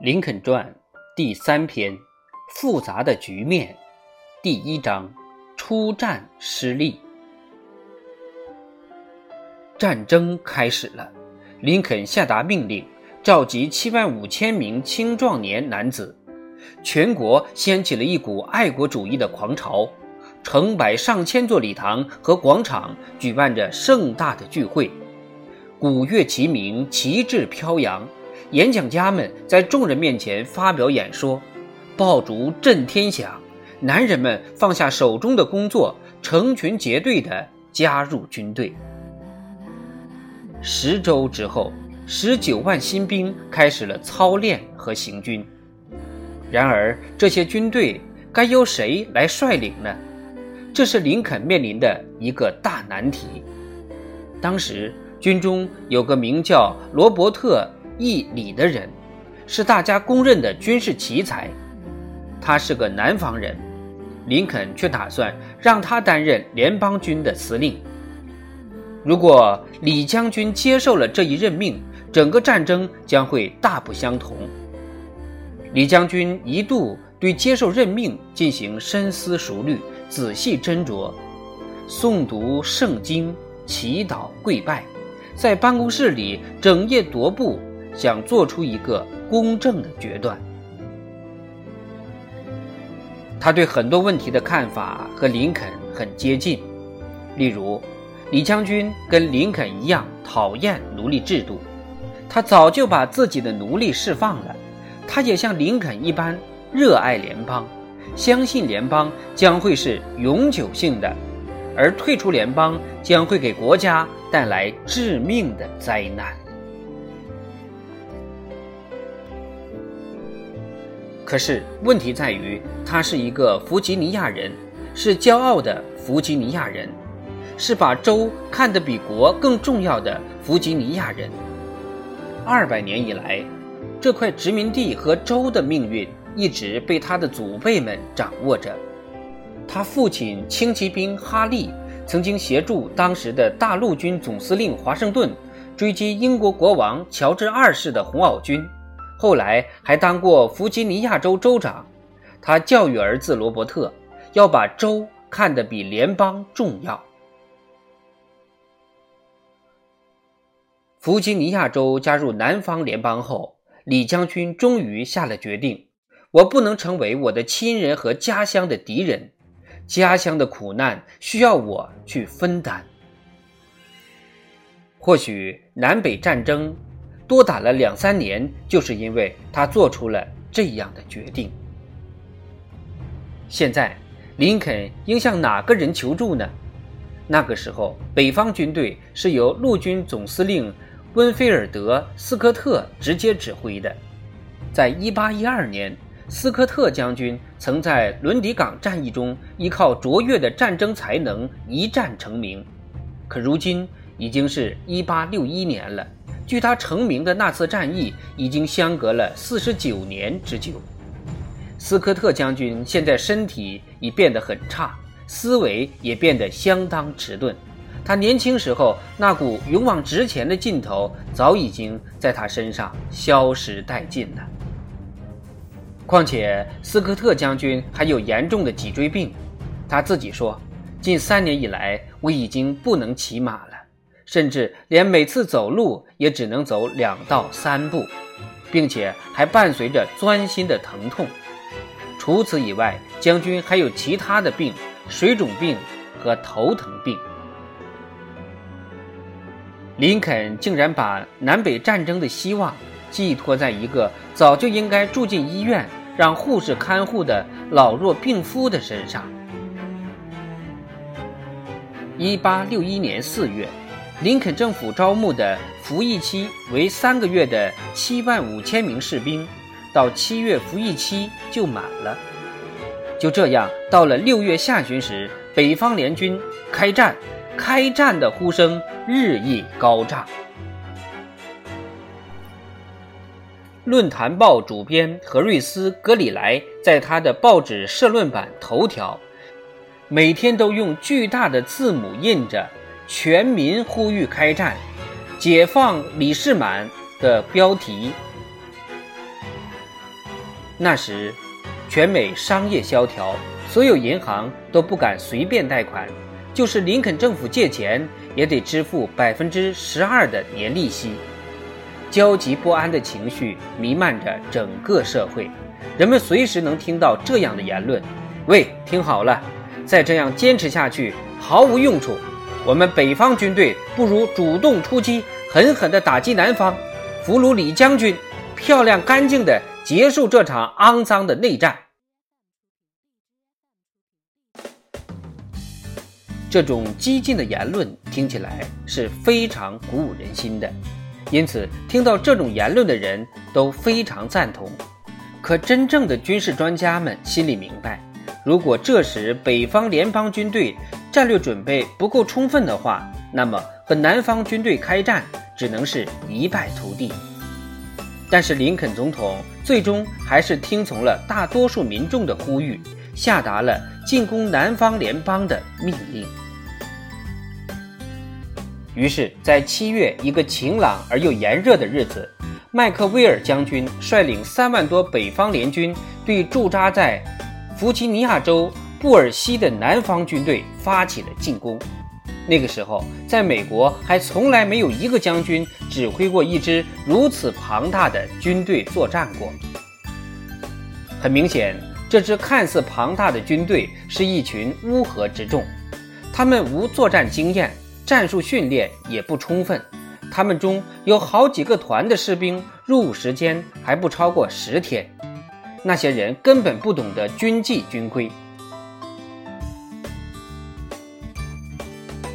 林肯传第三篇：复杂的局面。第一章：出战失利。战争开始了。林肯下达命令，召集七万五千名青壮年男子，全国掀起了一股爱国主义的狂潮。成百上千座礼堂和广场举办着盛大的聚会，鼓乐齐鸣，旗帜飘扬。演讲家们在众人面前发表演说，爆竹震天响，男人们放下手中的工作，成群结队地加入军队。十周之后，十九万新兵开始了操练和行军。然而，这些军队该由谁来率领呢？这是林肯面临的一个大难题。当时，军中有个名叫罗伯特。义理的人，是大家公认的军事奇才。他是个南方人，林肯却打算让他担任联邦军的司令。如果李将军接受了这一任命，整个战争将会大不相同。李将军一度对接受任命进行深思熟虑、仔细斟酌，诵读圣经、祈祷、跪拜，在办公室里整夜踱步。想做出一个公正的决断。他对很多问题的看法和林肯很接近，例如，李将军跟林肯一样讨厌奴隶制度，他早就把自己的奴隶释放了。他也像林肯一般热爱联邦，相信联邦将会是永久性的，而退出联邦将会给国家带来致命的灾难。可是问题在于，他是一个弗吉尼亚人，是骄傲的弗吉尼亚人，是把州看得比国更重要的弗吉尼亚人。二百年以来，这块殖民地和州的命运一直被他的祖辈们掌握着。他父亲轻骑兵哈利曾经协助当时的大陆军总司令华盛顿追击英国国王乔治二世的红袄军。后来还当过弗吉尼亚州州长，他教育儿子罗伯特，要把州看得比联邦重要。弗吉尼亚州加入南方联邦后，李将军终于下了决定：我不能成为我的亲人和家乡的敌人，家乡的苦难需要我去分担。或许南北战争。多打了两三年，就是因为他做出了这样的决定。现在，林肯应向哪个人求助呢？那个时候，北方军队是由陆军总司令温菲尔德·斯科特直接指挥的。在1812年，斯科特将军曾在伦迪港战役中依靠卓越的战争才能一战成名。可如今已经是一八六一年了。距他成名的那次战役已经相隔了四十九年之久。斯科特将军现在身体已变得很差，思维也变得相当迟钝。他年轻时候那股勇往直前的劲头早已经在他身上消失殆尽了。况且斯科特将军还有严重的脊椎病，他自己说：“近三年以来，我已经不能骑马。”甚至连每次走路也只能走两到三步，并且还伴随着钻心的疼痛。除此以外，将军还有其他的病，水肿病和头疼病。林肯竟然把南北战争的希望寄托在一个早就应该住进医院、让护士看护的老弱病夫的身上。一八六一年四月。林肯政府招募的服役期为三个月的七万五千名士兵，到七月服役期就满了。就这样，到了六月下旬时，北方联军开战，开战的呼声日益高涨。论坛报主编何瑞斯·格里莱在他的报纸社论版头条，每天都用巨大的字母印着。全民呼吁开战，解放李士满的标题。那时，全美商业萧条，所有银行都不敢随便贷款，就是林肯政府借钱，也得支付百分之十二的年利息。焦急不安的情绪弥漫着整个社会，人们随时能听到这样的言论：“喂，听好了，再这样坚持下去毫无用处。我们北方军队不如主动出击，狠狠地打击南方，俘虏李将军，漂亮干净地结束这场肮脏的内战。”这种激进的言论听起来是非常鼓舞人心的。因此，听到这种言论的人都非常赞同。可真正的军事专家们心里明白，如果这时北方联邦军队战略准备不够充分的话，那么和南方军队开战只能是一败涂地。但是林肯总统最终还是听从了大多数民众的呼吁，下达了进攻南方联邦的命令。于是，在七月一个晴朗而又炎热的日子，麦克威尔将军率领三万多北方联军对驻扎在弗吉尼亚州布尔西的南方军队发起了进攻。那个时候，在美国还从来没有一个将军指挥过一支如此庞大的军队作战过。很明显，这支看似庞大的军队是一群乌合之众，他们无作战经验。战术训练也不充分，他们中有好几个团的士兵入伍时间还不超过十天，那些人根本不懂得军纪军规。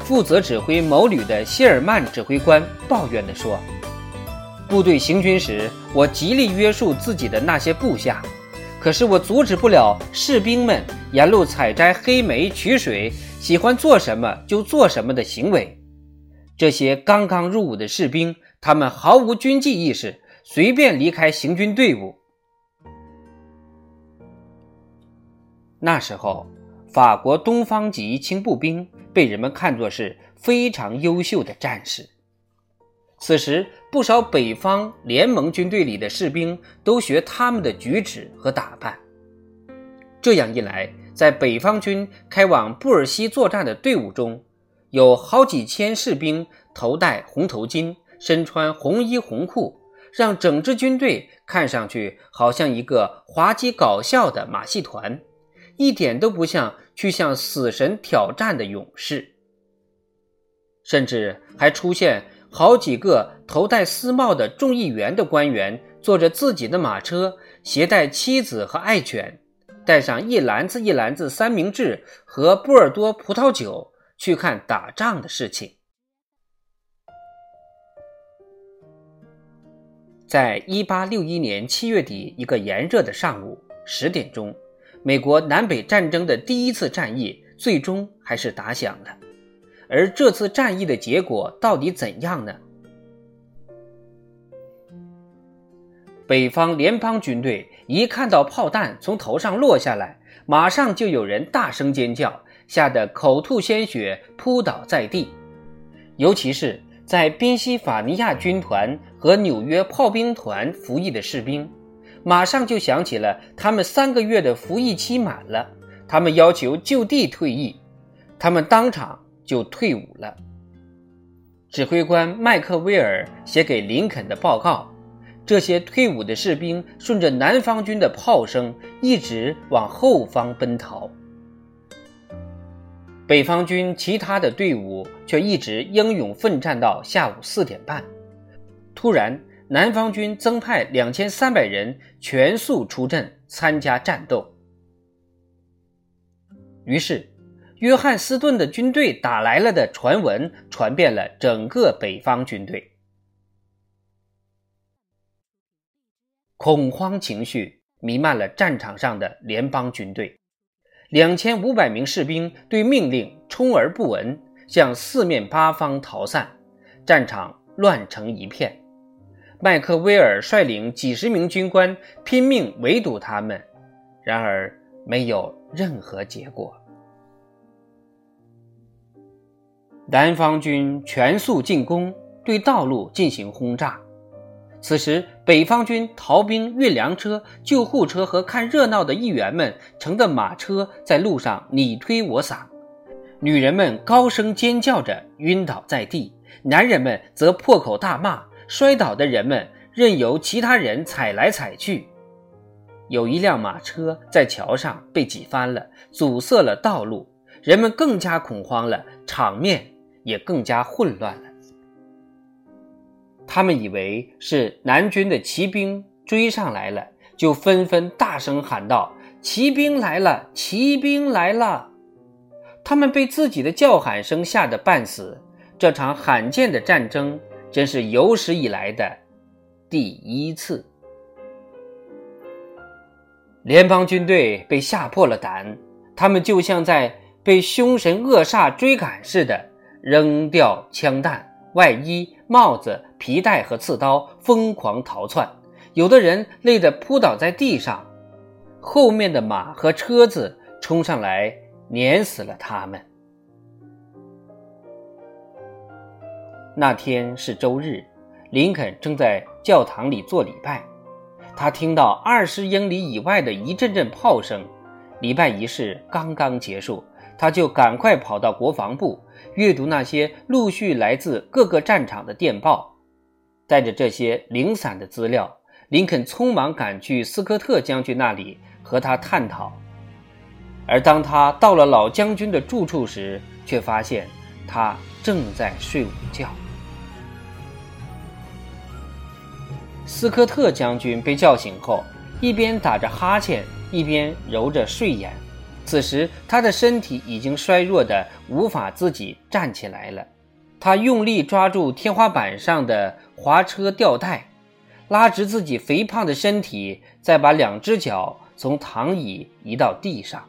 负责指挥某旅的谢尔曼指挥官抱怨地说：“部队行军时，我极力约束自己的那些部下，可是我阻止不了士兵们沿路采摘黑莓、取水。”喜欢做什么就做什么的行为，这些刚刚入伍的士兵，他们毫无军纪意识，随便离开行军队伍。那时候，法国东方级轻步兵被人们看作是非常优秀的战士。此时，不少北方联盟军队里的士兵都学他们的举止和打扮。这样一来，在北方军开往布尔西作战的队伍中，有好几千士兵头戴红头巾，身穿红衣红裤，让整支军队看上去好像一个滑稽搞笑的马戏团，一点都不像去向死神挑战的勇士。甚至还出现好几个头戴丝帽的众议员的官员，坐着自己的马车，携带妻子和爱犬。带上一篮子一篮子三明治和波尔多葡萄酒去看打仗的事情。在一八六一年七月底一个炎热的上午十点钟，美国南北战争的第一次战役最终还是打响了。而这次战役的结果到底怎样呢？北方联邦军队一看到炮弹从头上落下来，马上就有人大声尖叫，吓得口吐鲜血，扑倒在地。尤其是在宾夕法尼亚军团和纽约炮兵团服役的士兵，马上就想起了他们三个月的服役期满了，他们要求就地退役，他们当场就退伍了。指挥官麦克威尔写给林肯的报告。这些退伍的士兵顺着南方军的炮声一直往后方奔逃，北方军其他的队伍却一直英勇奋战到下午四点半。突然，南方军增派两千三百人全速出阵参加战斗。于是，约翰斯顿的军队打来了的传闻传遍了整个北方军队。恐慌情绪弥漫了战场上的联邦军队，两千五百名士兵对命令充耳不闻，向四面八方逃散，战场乱成一片。麦克威尔率领几十名军官拼命围堵他们，然而没有任何结果。南方军全速进攻，对道路进行轰炸。此时。北方军逃兵、运粮车、救护车和看热闹的议员们乘的马车在路上你推我搡，女人们高声尖叫着晕倒在地，男人们则破口大骂，摔倒的人们任由其他人踩来踩去。有一辆马车在桥上被挤翻了，阻塞了道路，人们更加恐慌了，场面也更加混乱了。他们以为是南军的骑兵追上来了，就纷纷大声喊道：“骑兵来了！骑兵来了！”他们被自己的叫喊声吓得半死。这场罕见的战争真是有史以来的第一次。联邦军队被吓破了胆，他们就像在被凶神恶煞追赶似的，扔掉枪弹、外衣、帽子、皮带和刺刀，疯狂逃窜。有的人累得扑倒在地上，后面的马和车子冲上来，碾死了他们。那天是周日，林肯正在教堂里做礼拜。他听到二十英里以外的一阵阵炮声，礼拜仪式刚刚结束，他就赶快跑到国防部阅读那些陆续来自各个战场的电报。带着这些零散的资料，林肯匆忙赶去斯科特将军那里和他探讨。而当他到了老将军的住处时，却发现他正在睡午觉。斯科特将军被叫醒后，一边打着哈欠，一边揉着睡眼。此时，他的身体已经衰弱的无法自己站起来了。他用力抓住天花板上的滑车吊带，拉直自己肥胖的身体，再把两只脚从躺椅移到地上。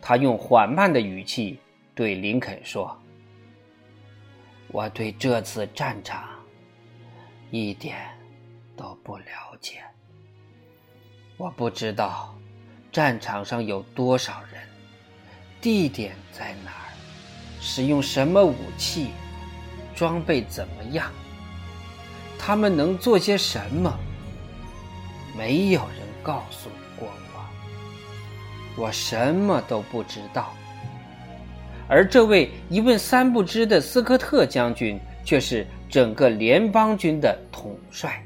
他用缓慢的语气对林肯说：“我对这次战场一点。”都不了解，我不知道战场上有多少人，地点在哪儿，使用什么武器，装备怎么样，他们能做些什么，没有人告诉过我，我什么都不知道。而这位一问三不知的斯科特将军，却是整个联邦军的统帅。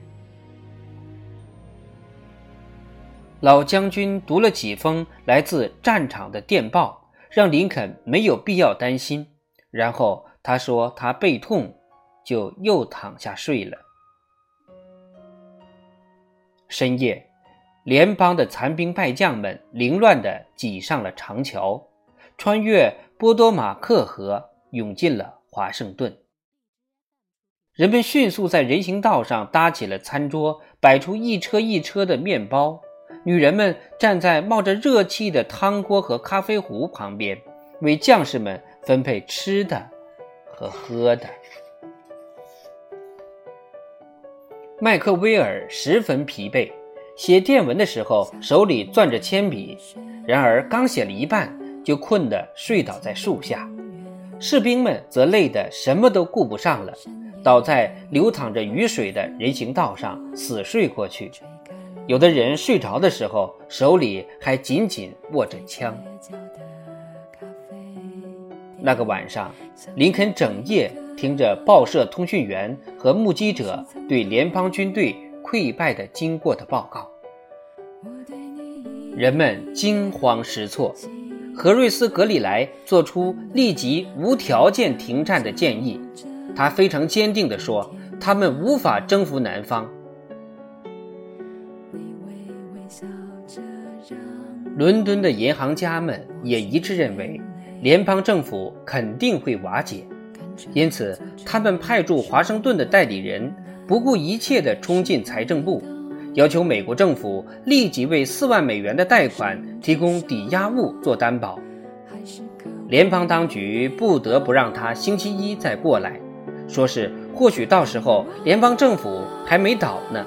老将军读了几封来自战场的电报，让林肯没有必要担心。然后他说他背痛，就又躺下睡了。深夜，联邦的残兵败将们凌乱地挤上了长桥，穿越波多马克河，涌进了华盛顿。人们迅速在人行道上搭起了餐桌，摆出一车一车的面包。女人们站在冒着热气的汤锅和咖啡壶旁边，为将士们分配吃的和喝的。麦克威尔十分疲惫，写电文的时候手里攥着铅笔，然而刚写了一半，就困得睡倒在树下。士兵们则累得什么都顾不上了，倒在流淌着雨水的人行道上死睡过去。有的人睡着的时候，手里还紧紧握着枪。那个晚上，林肯整夜听着报社通讯员和目击者对联邦军队溃败的经过的报告。人们惊慌失措。何瑞斯·格里莱做出立即无条件停战的建议。他非常坚定地说：“他们无法征服南方。”伦敦的银行家们也一致认为，联邦政府肯定会瓦解，因此他们派驻华盛顿的代理人不顾一切地冲进财政部，要求美国政府立即为四万美元的贷款提供抵押物做担保。联邦当局不得不让他星期一再过来，说是或许到时候联邦政府还没倒呢。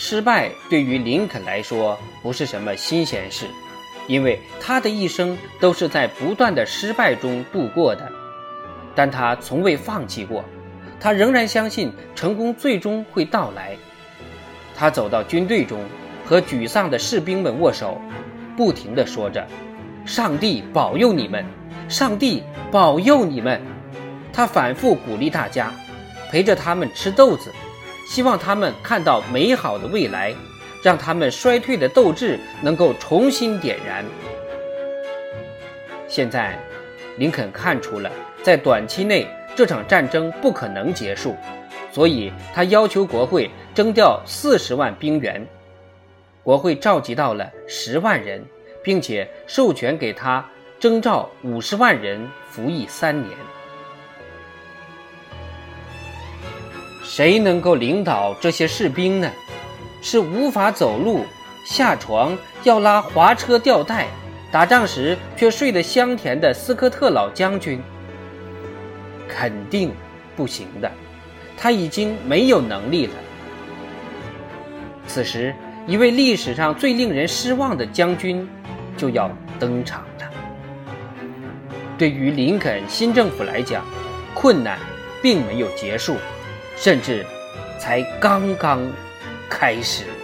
失败对于林肯来说不是什么新鲜事，因为他的一生都是在不断的失败中度过的。但他从未放弃过，他仍然相信成功最终会到来。他走到军队中，和沮丧的士兵们握手，不停地说着：“上帝保佑你们，上帝保佑你们。”他反复鼓励大家，陪着他们吃豆子，希望他们看到美好的未来，让他们衰退的斗志能够重新点燃。现在，林肯看出了在短期内这场战争不可能结束，所以他要求国会征调四十万兵员。国会召集到了十万人，并且授权给他征召五十万人服役三年。谁能够领导这些士兵呢？是无法走路、下床要拉滑车吊带、打仗时却睡得香甜的斯科特老将军？肯定不行的，他已经没有能力了。此时，一位历史上最令人失望的将军就要登场了。对于林肯新政府来讲，困难并没有结束。甚至才刚刚开始。